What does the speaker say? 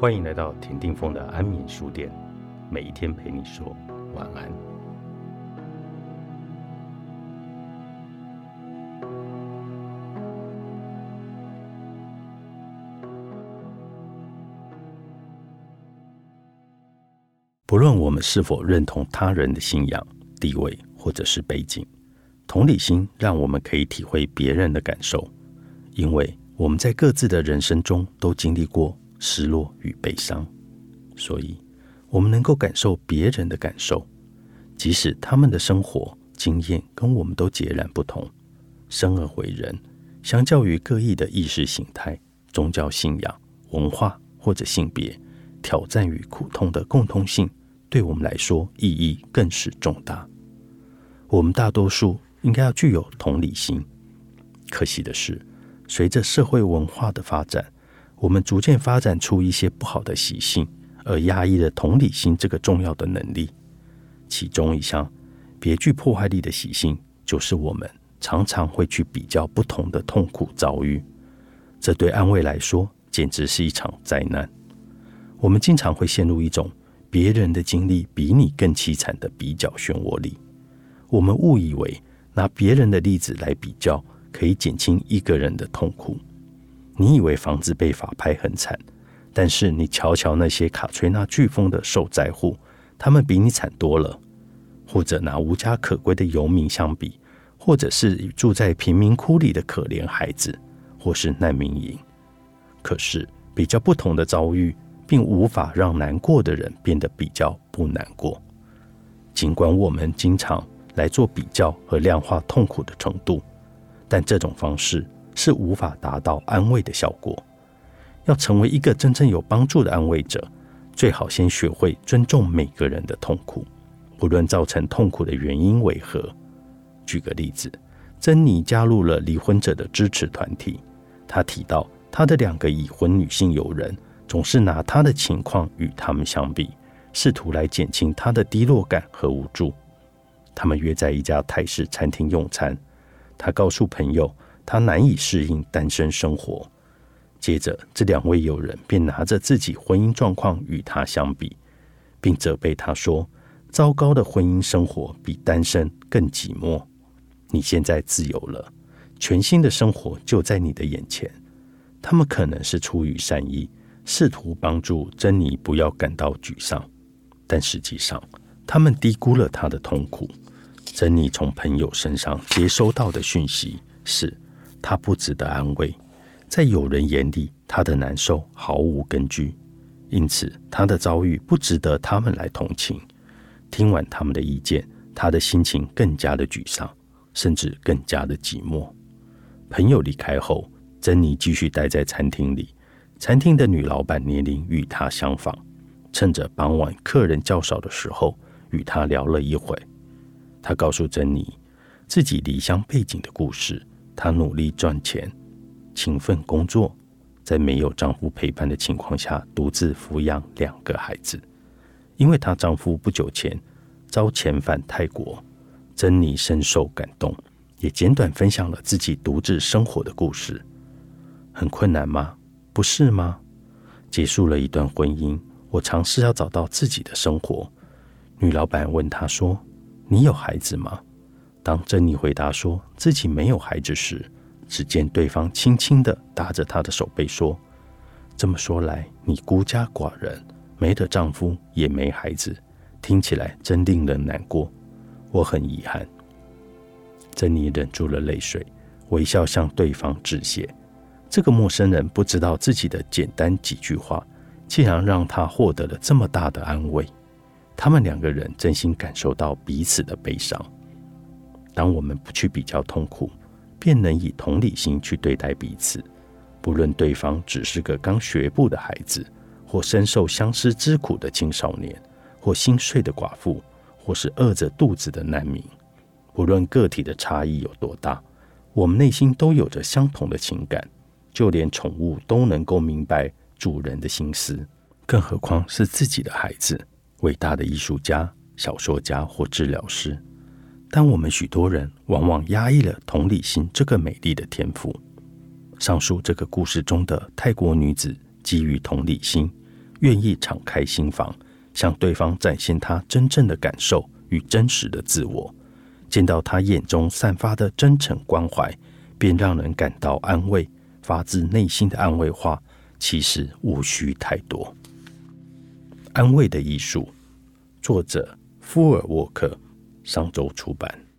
欢迎来到田定峰的安眠书店，每一天陪你说晚安。不论我们是否认同他人的信仰、地位或者是背景，同理心让我们可以体会别人的感受，因为我们在各自的人生中都经历过。失落与悲伤，所以我们能够感受别人的感受，即使他们的生活经验跟我们都截然不同。生而为人，相较于各异的意识形态、宗教信仰、文化或者性别，挑战与苦痛的共通性，对我们来说意义更是重大。我们大多数应该要具有同理心，可惜的是，随着社会文化的发展。我们逐渐发展出一些不好的习性，而压抑了同理心这个重要的能力。其中一项别具破坏力的习性，就是我们常常会去比较不同的痛苦遭遇。这对安慰来说，简直是一场灾难。我们经常会陷入一种别人的经历比你更凄惨的比较漩涡里。我们误以为拿别人的例子来比较，可以减轻一个人的痛苦。你以为房子被法拍很惨，但是你瞧瞧那些卡崔娜飓风的受灾户，他们比你惨多了。或者拿无家可归的游民相比，或者是住在贫民窟里的可怜孩子，或是难民营。可是比较不同的遭遇，并无法让难过的人变得比较不难过。尽管我们经常来做比较和量化痛苦的程度，但这种方式。是无法达到安慰的效果。要成为一个真正有帮助的安慰者，最好先学会尊重每个人的痛苦，不论造成痛苦的原因为何。举个例子，珍妮加入了离婚者的支持团体。她提到，她的两个已婚女性友人总是拿她的情况与他们相比，试图来减轻她的低落感和无助。他们约在一家泰式餐厅用餐。她告诉朋友。他难以适应单身生活。接着，这两位友人便拿着自己婚姻状况与他相比，并责备他说：“糟糕的婚姻生活比单身更寂寞。你现在自由了，全新的生活就在你的眼前。”他们可能是出于善意，试图帮助珍妮不要感到沮丧，但实际上，他们低估了她的痛苦。珍妮从朋友身上接收到的讯息是。他不值得安慰，在有人眼里，他的难受毫无根据，因此他的遭遇不值得他们来同情。听完他们的意见，他的心情更加的沮丧，甚至更加的寂寞。朋友离开后，珍妮继续待在餐厅里。餐厅的女老板年龄与她相仿，趁着傍晚客人较少的时候，与她聊了一会。她告诉珍妮自己离乡背景的故事。她努力赚钱，勤奋工作，在没有丈夫陪伴的情况下，独自抚养两个孩子。因为她丈夫不久前遭遣返泰国，珍妮深受感动，也简短分享了自己独自生活的故事。很困难吗？不是吗？结束了一段婚姻，我尝试要找到自己的生活。女老板问她说：“你有孩子吗？”当珍妮回答说自己没有孩子时，只见对方轻轻的搭着她的手背说：“这么说来，你孤家寡人，没得丈夫，也没孩子，听起来真令人难过。我很遗憾。”珍妮忍住了泪水，微笑向对方致谢。这个陌生人不知道自己的简单几句话，竟然让他获得了这么大的安慰。他们两个人真心感受到彼此的悲伤。当我们不去比较痛苦，便能以同理心去对待彼此。不论对方只是个刚学步的孩子，或深受相思之苦的青少年，或心碎的寡妇，或是饿着肚子的难民，不论个体的差异有多大，我们内心都有着相同的情感。就连宠物都能够明白主人的心思，更何况是自己的孩子？伟大的艺术家、小说家或治疗师。但我们许多人往往压抑了同理心这个美丽的天赋。上述这个故事中的泰国女子基于同理心，愿意敞开心房，向对方展现她真正的感受与真实的自我。见到她眼中散发的真诚关怀，便让人感到安慰。发自内心的安慰话，其实无需太多。安慰的艺术，作者：夫尔沃克，上周出版。